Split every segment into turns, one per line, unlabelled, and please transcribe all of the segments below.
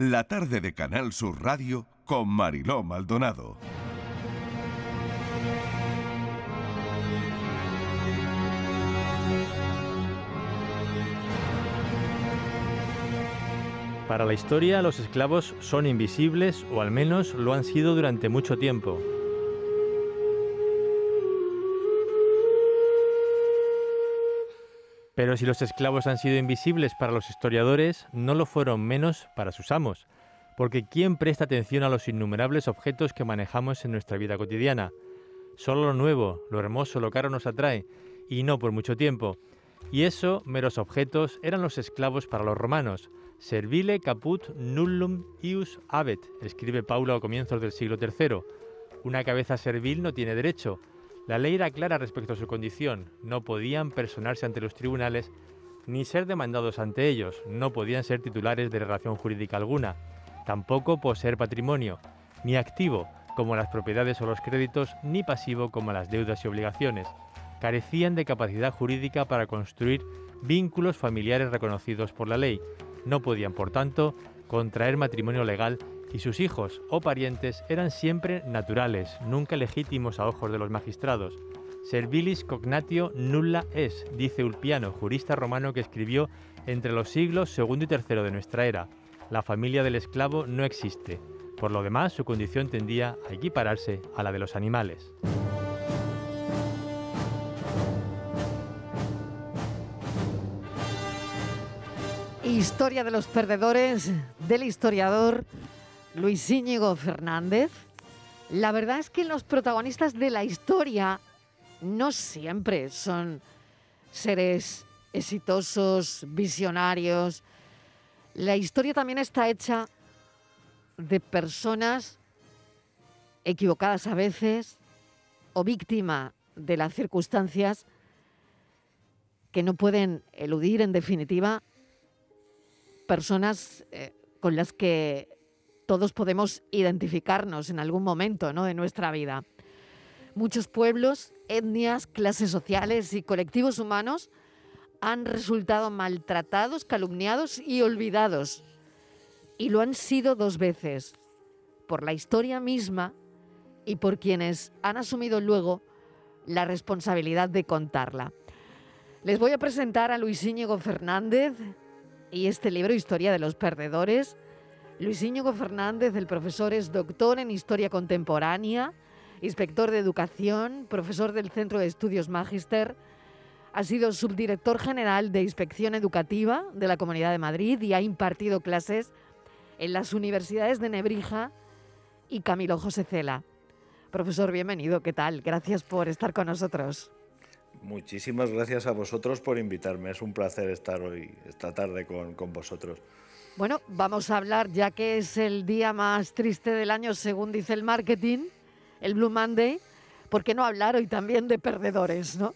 La tarde de Canal Sur Radio con Mariló Maldonado.
Para la historia, los esclavos son invisibles o al menos lo han sido durante mucho tiempo. Pero si los esclavos han sido invisibles para los historiadores, no lo fueron menos para sus amos, porque ¿quién presta atención a los innumerables objetos que manejamos en nuestra vida cotidiana? Solo lo nuevo, lo hermoso, lo caro nos atrae, y no por mucho tiempo. Y eso, meros objetos, eran los esclavos para los romanos. Servile caput nullum ius habet, escribe Paulo a comienzos del siglo III. Una cabeza servil no tiene derecho, la ley era clara respecto a su condición, no podían personarse ante los tribunales ni ser demandados ante ellos, no podían ser titulares de relación jurídica alguna, tampoco poseer patrimonio, ni activo, como las propiedades o los créditos, ni pasivo, como las deudas y obligaciones. Carecían de capacidad jurídica para construir vínculos familiares reconocidos por la ley. No podían, por tanto, contraer matrimonio legal y sus hijos o parientes eran siempre naturales, nunca legítimos a ojos de los magistrados. Servilis cognatio nulla es, dice Ulpiano, jurista romano que escribió entre los siglos II y III de nuestra era. La familia del esclavo no existe. Por lo demás, su condición tendía a equipararse a la de los animales.
Historia de los perdedores del historiador Luis Íñigo Fernández. La verdad es que los protagonistas de la historia no siempre son seres exitosos, visionarios. La historia también está hecha de personas equivocadas a veces o víctima de las circunstancias que no pueden eludir, en definitiva, personas eh, con las que todos podemos identificarnos en algún momento ¿no? de nuestra vida. Muchos pueblos, etnias, clases sociales y colectivos humanos han resultado maltratados, calumniados y olvidados. Y lo han sido dos veces, por la historia misma y por quienes han asumido luego la responsabilidad de contarla. Les voy a presentar a Luis Íñigo Fernández y este libro, Historia de los Perdedores, Luis Íñigo Fernández, el profesor, es doctor en Historia Contemporánea, inspector de Educación, profesor del Centro de Estudios Magister, ha sido subdirector general de Inspección Educativa de la Comunidad de Madrid y ha impartido clases en las universidades de Nebrija y Camilo José Cela. Profesor, bienvenido, ¿qué tal? Gracias por estar con nosotros.
Muchísimas gracias a vosotros por invitarme. Es un placer estar hoy, esta tarde, con, con vosotros.
Bueno, vamos a hablar, ya que es el día más triste del año, según dice el marketing, el Blue Monday, ¿por qué no hablar hoy también de perdedores, no?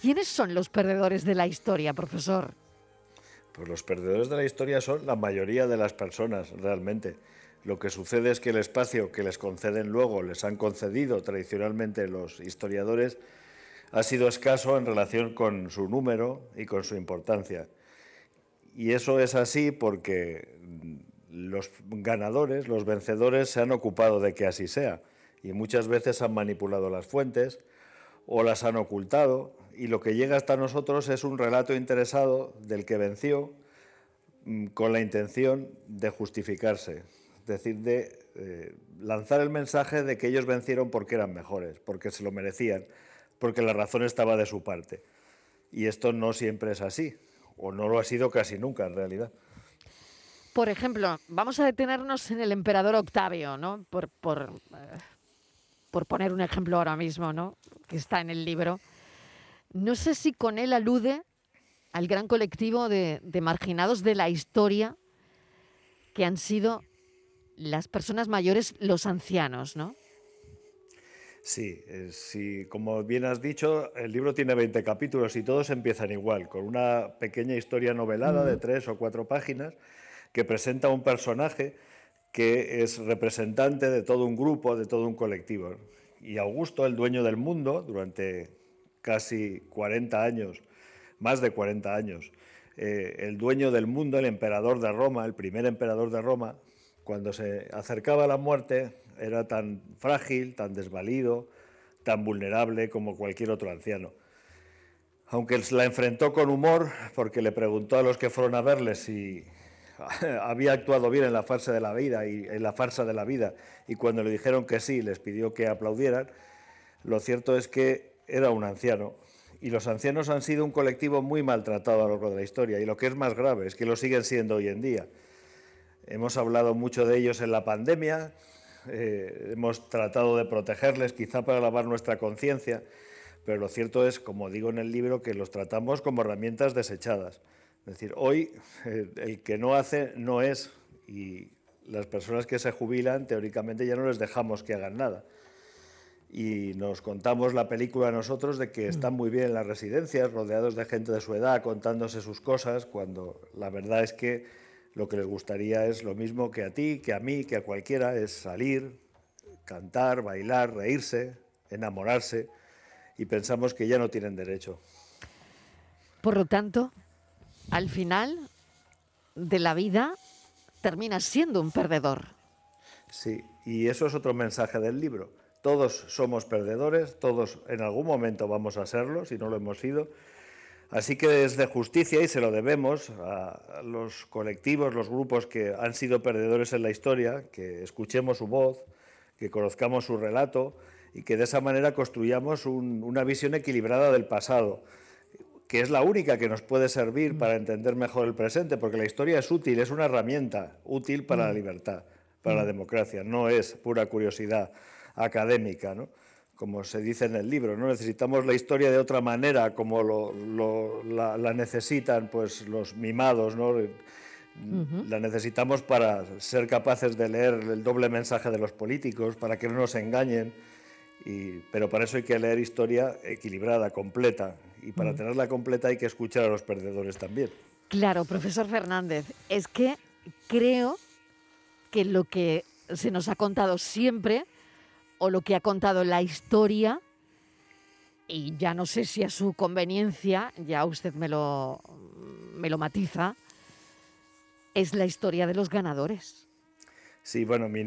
¿Quiénes son los perdedores de la historia, profesor?
Pues los perdedores de la historia son la mayoría de las personas, realmente. Lo que sucede es que el espacio que les conceden luego, les han concedido tradicionalmente los historiadores, ha sido escaso en relación con su número y con su importancia. Y eso es así porque los ganadores, los vencedores, se han ocupado de que así sea. Y muchas veces han manipulado las fuentes o las han ocultado. Y lo que llega hasta nosotros es un relato interesado del que venció mm, con la intención de justificarse. Es decir, de eh, lanzar el mensaje de que ellos vencieron porque eran mejores, porque se lo merecían, porque la razón estaba de su parte. Y esto no siempre es así o no lo ha sido casi nunca en realidad.
Por ejemplo, vamos a detenernos en el emperador Octavio, ¿no? Por, por, eh, por poner un ejemplo ahora mismo, ¿no? Que está en el libro. No sé si con él alude al gran colectivo de, de marginados de la historia que han sido las personas mayores, los ancianos, ¿no?
Sí, sí, como bien has dicho, el libro tiene 20 capítulos y todos empiezan igual, con una pequeña historia novelada de tres o cuatro páginas que presenta un personaje que es representante de todo un grupo, de todo un colectivo. Y Augusto, el dueño del mundo, durante casi 40 años, más de 40 años, eh, el dueño del mundo, el emperador de Roma, el primer emperador de Roma, cuando se acercaba a la muerte, era tan frágil, tan desvalido, tan vulnerable como cualquier otro anciano. Aunque la enfrentó con humor, porque le preguntó a los que fueron a verle si había actuado bien en la farsa de la vida y en la farsa de la vida, y cuando le dijeron que sí, les pidió que aplaudieran. Lo cierto es que era un anciano y los ancianos han sido un colectivo muy maltratado a lo largo de la historia y lo que es más grave es que lo siguen siendo hoy en día. Hemos hablado mucho de ellos en la pandemia, eh, hemos tratado de protegerles quizá para lavar nuestra conciencia, pero lo cierto es, como digo en el libro, que los tratamos como herramientas desechadas. Es decir, hoy eh, el que no hace no es y las personas que se jubilan teóricamente ya no les dejamos que hagan nada y nos contamos la película nosotros de que están muy bien en las residencias, rodeados de gente de su edad, contándose sus cosas, cuando la verdad es que lo que les gustaría es lo mismo que a ti, que a mí, que a cualquiera, es salir, cantar, bailar, reírse, enamorarse, y pensamos que ya no tienen derecho.
Por lo tanto, al final de la vida terminas siendo un perdedor.
Sí, y eso es otro mensaje del libro todos somos perdedores, todos en algún momento vamos a serlo, si no lo hemos sido. Así que es de justicia y se lo debemos a los colectivos, los grupos que han sido perdedores en la historia, que escuchemos su voz, que conozcamos su relato y que de esa manera construyamos una visión equilibrada del pasado, que es la única que nos puede servir para entender mejor el presente, porque la historia es útil, es una herramienta útil para la mm. libertad, para la mm. democracia, no es pura curiosidad académica, ¿no? Como se dice en el libro. ¿no? Necesitamos la historia de otra manera, como la, necesitan pues, los mimados. ¿no? La necesitamos para ser capaces de leer el doble mensaje de los políticos, para que no nos engañen. Y, pero para eso hay que leer historia equilibrada, completa. Y para tenerla completa hay que escuchar a los perdedores también.
Claro, profesor Fernández, es que creo que lo que se nos ha contado siempre o lo que ha contado la historia, y ya no sé si a su conveniencia, ya usted me lo, me lo matiza, es la historia de los ganadores.
Sí, bueno, mi,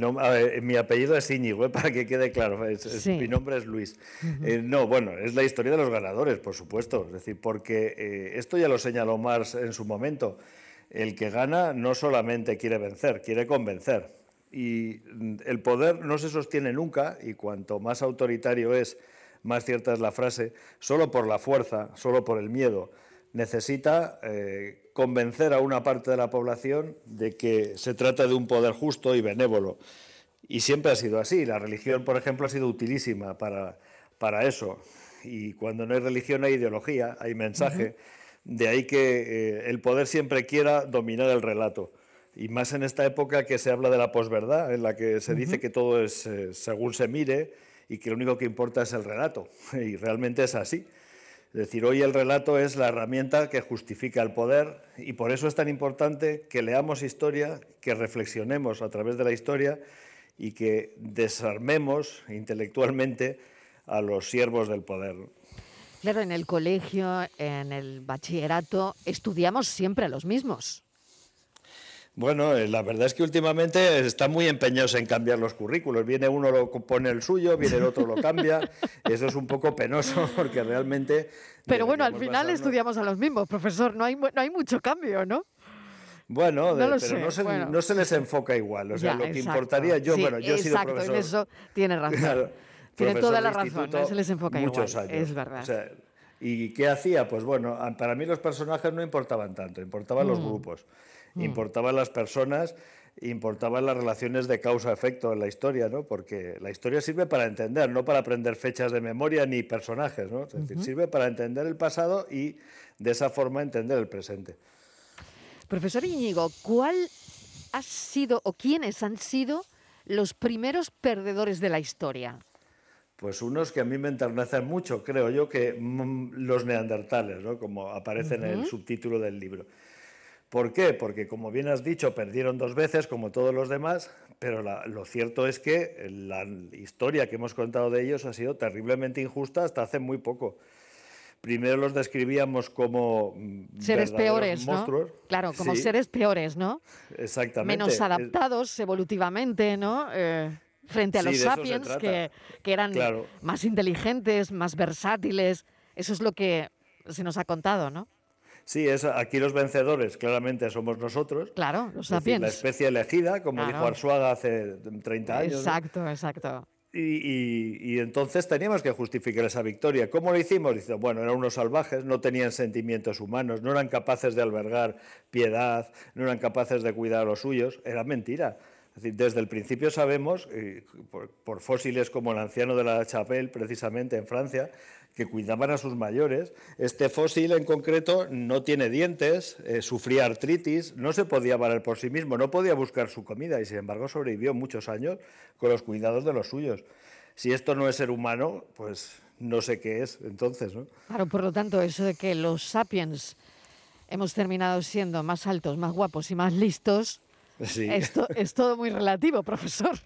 mi apellido es Íñigo, ¿eh? para que quede claro, mi nombre es Luis. Eh, no, bueno, es la historia de los ganadores, por supuesto, es decir, porque eh, esto ya lo señaló Marx en su momento, el que gana no solamente quiere vencer, quiere convencer y el poder no se sostiene nunca, y cuanto más autoritario es, más cierta es la frase, solo por la fuerza, solo por el miedo. Necesita eh, convencer a una parte de la población de que se trata de un poder justo y benévolo. Y siempre ha sido así. La religión, por ejemplo, ha sido utilísima para, para eso. Y cuando no hay religión hay ideología, hay mensaje. De ahí que eh, el poder siempre quiera dominar el relato y más en esta época que se habla de la posverdad, en la que se dice que todo es eh, según se mire y que lo único que importa es el relato. Y realmente es así. Es decir, hoy el relato es la herramienta que justifica el poder y por eso es tan importante que leamos historia, que reflexionemos a través de la historia y que desarmemos intelectualmente a los siervos del poder.
Claro, en el colegio, en el bachillerato, estudiamos siempre a los mismos.
Bueno, eh, la verdad es que últimamente están muy empeñados en cambiar los currículos. Viene uno, lo pone el suyo, viene el otro, lo cambia. Eso es un poco penoso porque realmente...
Pero bueno, al final estudiamos a los mismos, profesor. No hay, no hay mucho cambio, ¿no?
Bueno, pero no, se, les enfoca igual. O sea, lo que importaría yo, bueno, yo he sido profesor.
en eso tiene razón. tiene toda la razón, no se les enfoca muchos igual. Años. Es verdad.
¿Y qué hacía? Pues bueno, para mí los personajes no importaban tanto, importaban los mm. grupos. Mm. importaban las personas, importaban las relaciones de causa-efecto en la historia, ¿no? Porque la historia sirve para entender, no para aprender fechas de memoria ni personajes, ¿no? Es decir, sirve para entender el pasado y de esa forma entender el presente.
Profesor Íñigo, ¿cuál ha sido o quiénes han sido los primeros perdedores de la historia?
Pues unos que a mí me enternecen mucho, creo yo, que mm, los neandertales, ¿no? como aparece en el subtítulo del libro. ¿Por qué? Porque, como bien has dicho, perdieron dos veces, como todos los demás, pero lo cierto es que la historia que hemos contado de ellos ha sido terriblemente injusta hasta hace muy poco. primero los describíamos como mm,
seres peores,
monstruos.
¿no? Claro, como seres peores, ¿no?
Exactamente.
Menos adaptados evolutivamente, ¿no? Eh, frente a los sapiens, que, eran más inteligentes, más versátiles. Eso es lo que se nos ha contado, ¿no?
Sí, es, aquí los vencedores claramente somos nosotros.
Claro, los sapiens.
la especie elegida, como dijo Arsuaga hace 30 años.
Exacto, exacto.
Y, entonces teníamos que justificar esa victoria. ¿Cómo lo hicimos? Dice, bueno, eran unos salvajes, no tenían sentimientos humanos, no eran capaces de albergar piedad, no eran capaces de cuidar a los suyos. Era mentira. desde el principio sabemos, por, fósiles como el anciano de la Chapelle, precisamente en Francia, que cuidaban a sus mayores. Este fósil en concreto no tiene dientes, eh, sufría artritis, no se podía valer por sí mismo, no podía buscar su comida y sin embargo sobrevivió muchos años con los cuidados de los suyos. Si esto no es ser humano, pues no sé qué es entonces. ¿no?
Claro, por lo tanto, eso de que los sapiens hemos terminado siendo más altos, más guapos y más listos, esto es todo muy relativo, profesor.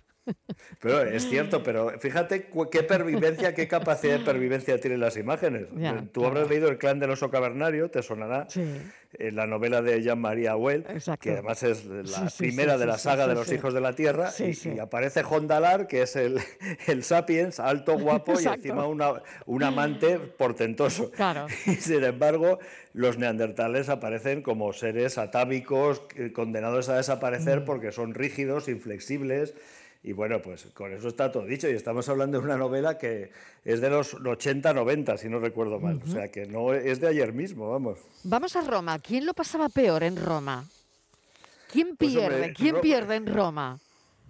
Pero es cierto, pero fíjate qué pervivencia, qué capacidad de pervivencia tienen las imágenes. Tú habrás leído El clan del oso cavernario, te sonará eh, la novela de Jean-Marie Auel, que además es la primera de la saga de los hijos de la Tierra, y, aparece Hondalar, que es el, el sapiens, alto, guapo y encima una, un amante portentoso. Y sin embargo, los neandertales aparecen como seres atávicos, eh, condenados a desaparecer mm. porque son rígidos, inflexibles y bueno, pues con eso está todo dicho. Y estamos hablando de una novela que es de los 80-90, si no recuerdo mal. O sea, que no es de ayer mismo, vamos.
Vamos a Roma. ¿Quién lo pasaba peor en Roma? ¿Quién pues, pierde? ¿Quién pierde en Roma?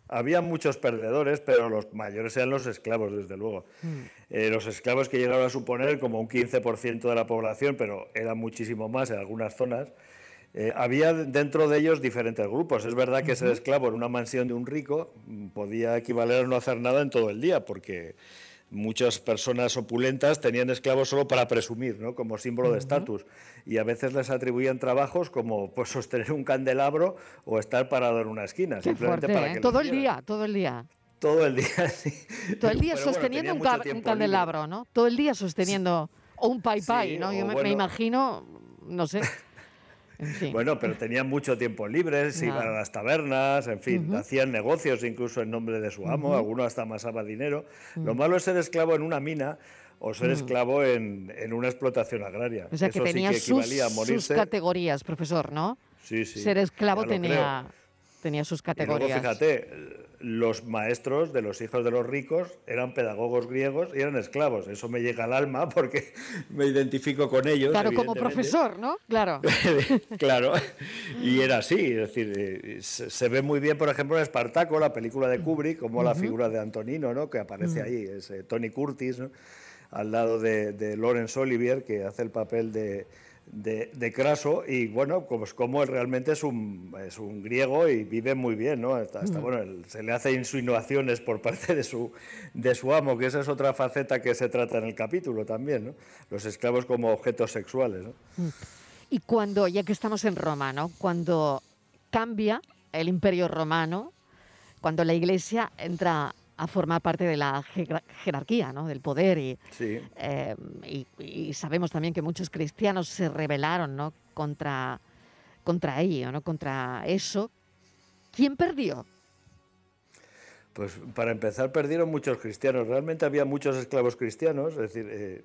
Había muchos perdedores, pero los mayores eran los esclavos, desde luego. Mm. Eh, los esclavos que llegaron a suponer como un 15% de la población, pero eran muchísimo más en algunas zonas. Eh, había dentro de ellos diferentes grupos. Es verdad que ser esclavo en una mansión de un rico mm, podía equivaler a no hacer nada en todo el día, porque muchas personas opulentas tenían esclavos solo para presumir, ¿no? como símbolo de estatus. Y a veces les atribuían trabajos como pues, sostener un candelabro o estar parado en una esquina. simplemente para
¿eh?
que
todo el día, todo el día.
Todo el día, sí.
Todo el día sosteniendo un, candelabro, ¿no? Todo el día sosteniendo... O un pai pai, ¿no? Yo me imagino, no sé.
Bueno, pero tenían mucho tiempo libre, se iban a las tabernas, en fin, hacían negocios incluso en nombre de su amo, alguno hasta amasaba dinero. Lo malo es ser esclavo en una mina o ser esclavo en, una explotación agraria.
O sea, que tenía sus, sus, categorías, profesor, ¿no?
Sí, sí.
Ser esclavo tenía tenía sus categorías.
fíjate, los maestros de los hijos de los ricos eran pedagogos griegos y eran esclavos. Eso me llega al alma porque me identifico con ellos.
Claro, como profesor, ¿no? Claro.
claro. Y era así. Es decir, eh, se ve muy bien, por ejemplo, en Espartaco, la película de Kubrick, como la figura de Antonino, ¿no? Que aparece ahí, es Tony Curtis, al lado de, de Laurence Olivier, que hace el papel de de, Craso y bueno, pues como él realmente es un, es un griego y vive muy bien, ¿no? Hasta, bueno, se le hace insinuaciones por parte de su, de su amo, que esa es otra faceta que se trata en el capítulo también, ¿no? Los esclavos como objetos sexuales, ¿no?
Y cuando, ya que estamos en Roma, ¿no? Cuando cambia el imperio romano, cuando la iglesia entra a formar parte de la jerarquía, ¿no? del poder. Y, eh, y, sabemos también que muchos cristianos se rebelaron ¿no? contra, contra ello, ¿no? contra eso. ¿Quién perdió?
Pues para empezar perdieron muchos cristianos. Realmente había muchos esclavos cristianos, es decir, eh,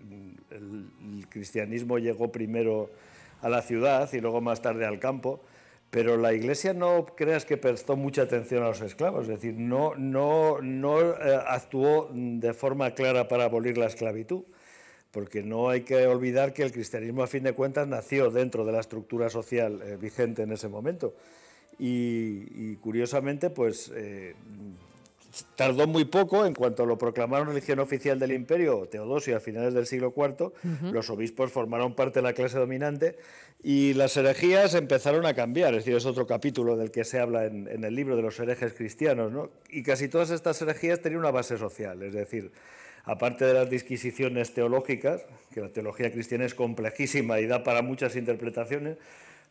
el cristianismo llegó primero a la ciudad y luego más tarde al campo. Pero la Iglesia no creas que prestó mucha atención a los esclavos, es decir, no, no, no eh, actuó de forma clara para abolir la esclavitud, porque no hay que olvidar que el cristianismo a fin de cuentas nació dentro de la estructura social eh, vigente en ese momento. Y, curiosamente, pues eh, tardó muy poco, en cuanto lo proclamaron religión oficial del imperio, Teodosio, a finales del siglo IV, los obispos formaron parte de la clase dominante y las herejías empezaron a cambiar, es decir, es otro capítulo del que se habla en, el libro de los herejes cristianos, ¿no? y casi todas estas herejías tenían una base social, es decir, aparte de las disquisiciones teológicas, que la teología cristiana es complejísima y da para muchas interpretaciones,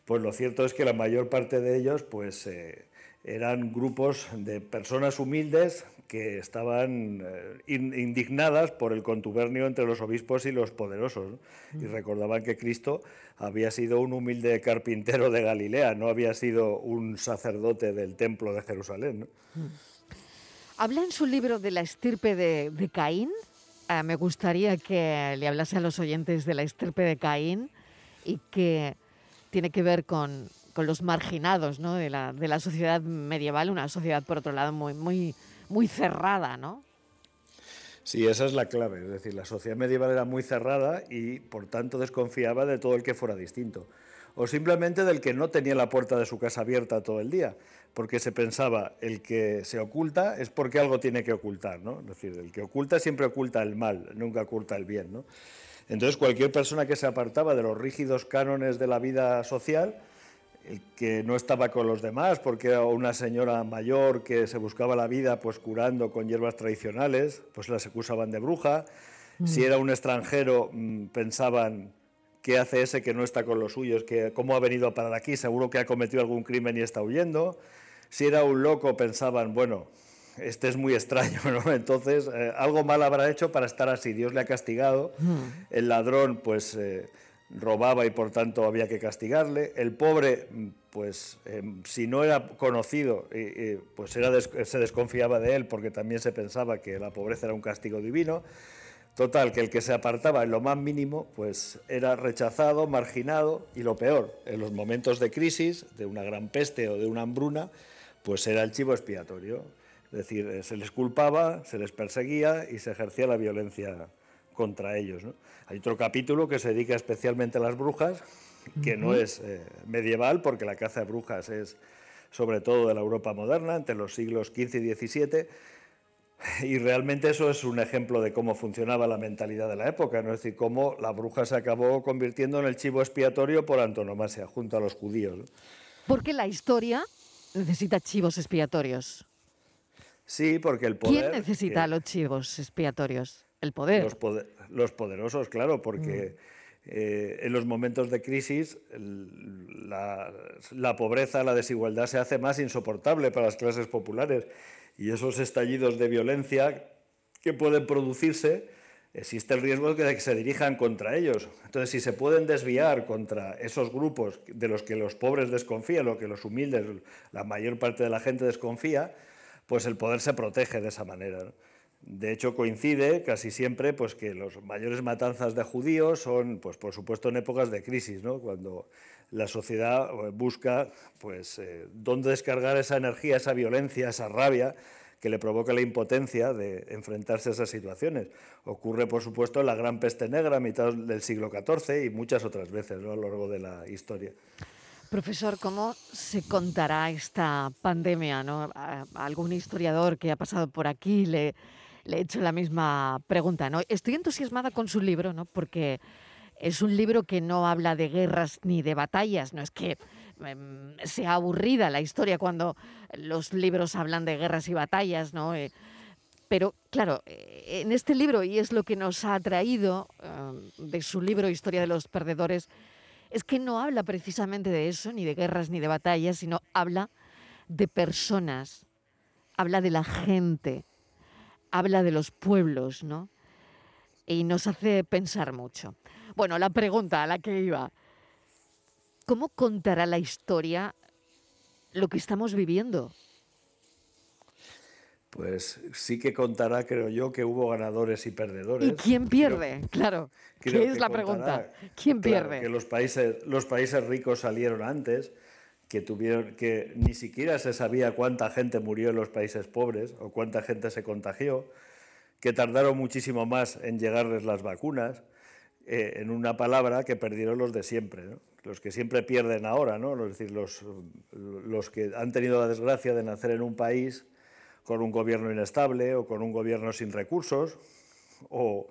pues lo cierto es que la mayor parte de ellos, pues... Eh, eran grupos de personas humildes que estaban eh, indignadas por el contubernio entre los obispos y los poderosos. Y mm. recordaban que Cristo había sido un humilde carpintero de Galilea, no había sido un sacerdote del templo de Jerusalén. Mm.
Habla en su libro de la estirpe de, Caín. Ah, me gustaría que le hablase a los oyentes de la estirpe de Caín y que tiene que ver con, los marginados de, la, de la sociedad medieval, una sociedad, por otro lado, muy, muy cerrada, ¿no?
Sí, esa es la clave. Es decir, la sociedad medieval era muy cerrada y por tanto desconfiaba de todo el que fuera distinto. O simplemente del que no tenía la puerta de su casa abierta todo el día, porque se pensaba el que se oculta es porque algo tiene que ocultar, ¿no? Es decir, el que oculta siempre oculta el mal, nunca oculta el bien, ¿no? Entonces cualquier persona que se apartaba de los rígidos cánones de la vida social, que no estaba con los demás, porque era una señora mayor que se buscaba la vida pues curando con hierbas tradicionales, pues las acusaban de bruja. Mm. Si era un extranjero, mm, pensaban, ¿qué hace ese que no está con los suyos? Que, ¿Cómo ha venido a parar aquí? Seguro que ha cometido algún crimen y está huyendo. Si era un loco, pensaban, bueno, este es muy extraño, ¿no? Entonces, eh, algo mal habrá hecho para estar así. Dios le ha castigado. Mm. El ladrón, pues... Eh, robaba y por tanto había que castigarle. El pobre, pues em, si no era conocido, pues era se desconfiaba de él porque también se pensaba que la pobreza era un castigo divino. Total, que el que se apartaba en lo más mínimo, pues era rechazado, marginado y lo peor, en los momentos de crisis, de una gran peste o de una hambruna, pues era el chivo expiatorio. Es decir, eh, se les culpaba, se les perseguía y se ejercía la violencia contra ellos. Hay otro capítulo que se dedica especialmente a las brujas, que no es eh, medieval, porque la caza de brujas es sobre todo de la Europa moderna, entre los siglos XV y XVII, y realmente eso es un ejemplo de cómo funcionaba la mentalidad de la época, ¿no? es decir, cómo la bruja se acabó convirtiendo en el chivo expiatorio por antonomasia, junto a los judíos.
Porque la historia necesita chivos expiatorios.
Sí, porque el poder...
¿Quién necesita los chivos expiatorios? El poder.
Los, poderosos, claro, porque mm. eh, en los momentos de crisis la, la, pobreza, la desigualdad se hace más insoportable para las clases populares y esos estallidos de violencia que pueden producirse, existe el riesgo de que se dirijan contra ellos. Entonces, si se pueden desviar contra esos grupos de los que los pobres desconfían, lo que los humildes, la mayor parte de la gente desconfía, pues el poder se protege de esa manera. De hecho, coincide casi siempre pues, que las mayores matanzas de judíos son, pues, por supuesto, en épocas de crisis, ¿no? cuando la sociedad eh, busca pues, eh, dónde descargar esa energía, esa violencia, esa rabia que le provoca la impotencia de enfrentarse a esas situaciones. Ocurre, por supuesto, la Gran Peste Negra a mitad del siglo XIV y muchas otras veces ¿no? a lo largo de la historia.
Profesor, ¿cómo se contará esta pandemia? ¿no? algún historiador que ha pasado por aquí le, le he hecho la misma pregunta. ¿no? Estoy entusiasmada con su libro, ¿no? porque es un libro que no habla de guerras ni de batallas. No es que em, sea aburrida la historia cuando los libros hablan de guerras y batallas, ¿no? Eh, pero claro, eh, en este libro, y es lo que nos ha traído em, de su libro Historia de los Perdedores, es que no habla precisamente de eso, ni de guerras ni de batallas, sino habla de personas, habla de la gente, habla de los pueblos, ¿no? Y nos hace pensar mucho. Bueno, la pregunta a la que iba, ¿cómo contará la historia lo que estamos viviendo?
Pues sí que contará, creo yo, que hubo ganadores y perdedores.
¿Y quién pierde? claro. ¿Qué es la pregunta? ¿Quién pierde?
Que los países, los países ricos salieron antes, que tuvieron que ni siquiera se sabía cuánta gente murió en los países pobres o cuánta gente se contagió, que tardaron muchísimo más en llegarles las vacunas, eh, en una palabra que perdieron los de siempre, los que siempre pierden ahora, ¿no? es decir, los, los que han tenido la desgracia de nacer en un país con un gobierno inestable o con un gobierno sin recursos o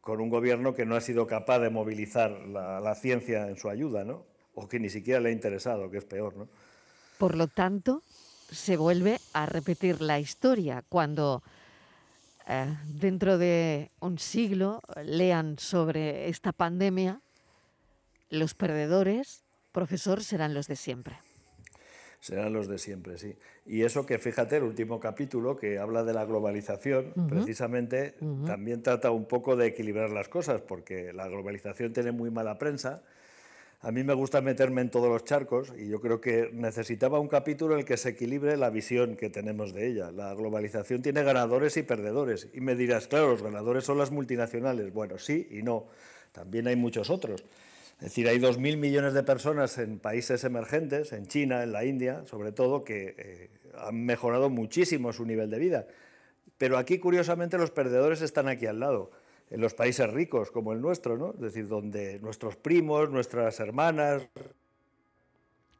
con un gobierno que no ha sido capaz de movilizar la, la ciencia en su ayuda, ¿no? O que ni siquiera le ha interesado, que es peor, ¿no?
Por lo tanto, se vuelve a repetir la historia cuando eh, dentro de un siglo lean sobre esta pandemia, los perdedores, profesor, serán los de siempre.
Serán los de siempre, sí. Y eso que fíjate, el último capítulo que habla de la globalización, precisamente también trata un poco de equilibrar las cosas, porque la globalización tiene muy mala prensa. A mí me gusta meterme en todos los charcos y yo creo que necesitaba un capítulo en el que se equilibre la visión que tenemos de ella. La globalización tiene ganadores y perdedores. Y me dirás, claro, los ganadores son las multinacionales. Bueno, sí y no. También hay muchos otros. Es decir, hay 2.000 millones de personas en países emergentes, en China, en la India, sobre todo, que eh, han mejorado muchísimo su nivel de vida. Pero aquí, curiosamente, los perdedores están aquí al lado, en los países ricos como el nuestro, ¿no? Es decir, donde nuestros primos, nuestras hermanas...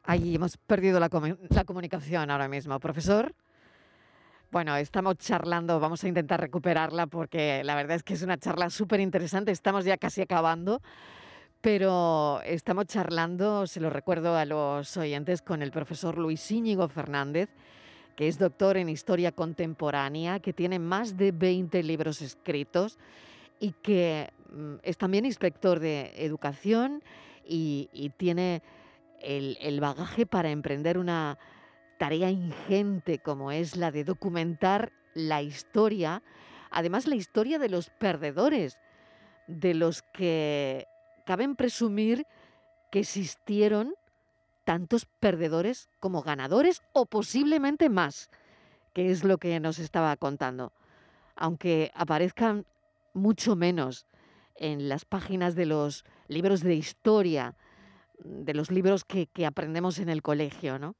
Ahí hemos perdido la, la comunicación ahora mismo. Profesor, bueno, estamos charlando, vamos a intentar recuperarla porque la verdad es que es una charla súper interesante, estamos ya casi acabando. Pero estamos charlando, se lo recuerdo a los oyentes, con el profesor Luis Íñigo Fernández, que es doctor en Historia Contemporánea, que tiene más de 20 libros escritos y que mm, es también inspector de educación y, tiene el, el bagaje para emprender una tarea ingente como es la de documentar la historia, además la historia de los perdedores, de los que caben presumir que existieron tantos perdedores como ganadores o posiblemente más, que es lo que nos estaba contando. Aunque aparezcan mucho menos en las páginas de los libros de historia, de los libros que, aprendemos en el colegio, ¿no?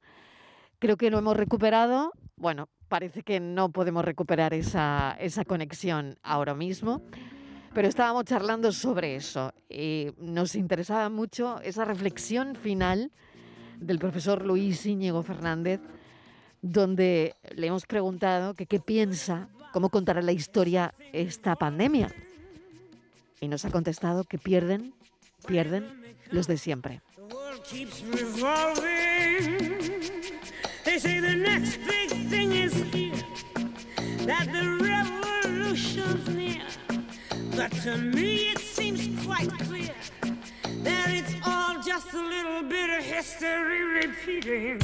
Creo que lo hemos recuperado. Bueno, parece que no podemos recuperar esa, conexión ahora mismo. Pero estábamos charlando sobre eso y nos interesaba mucho esa reflexión final del profesor Luis Íñigo Fernández, donde le hemos preguntado qué piensa, cómo contará la historia esta pandemia. Y nos ha contestado que pierden, pierden los de siempre. That it's all just a little bit of history repeating.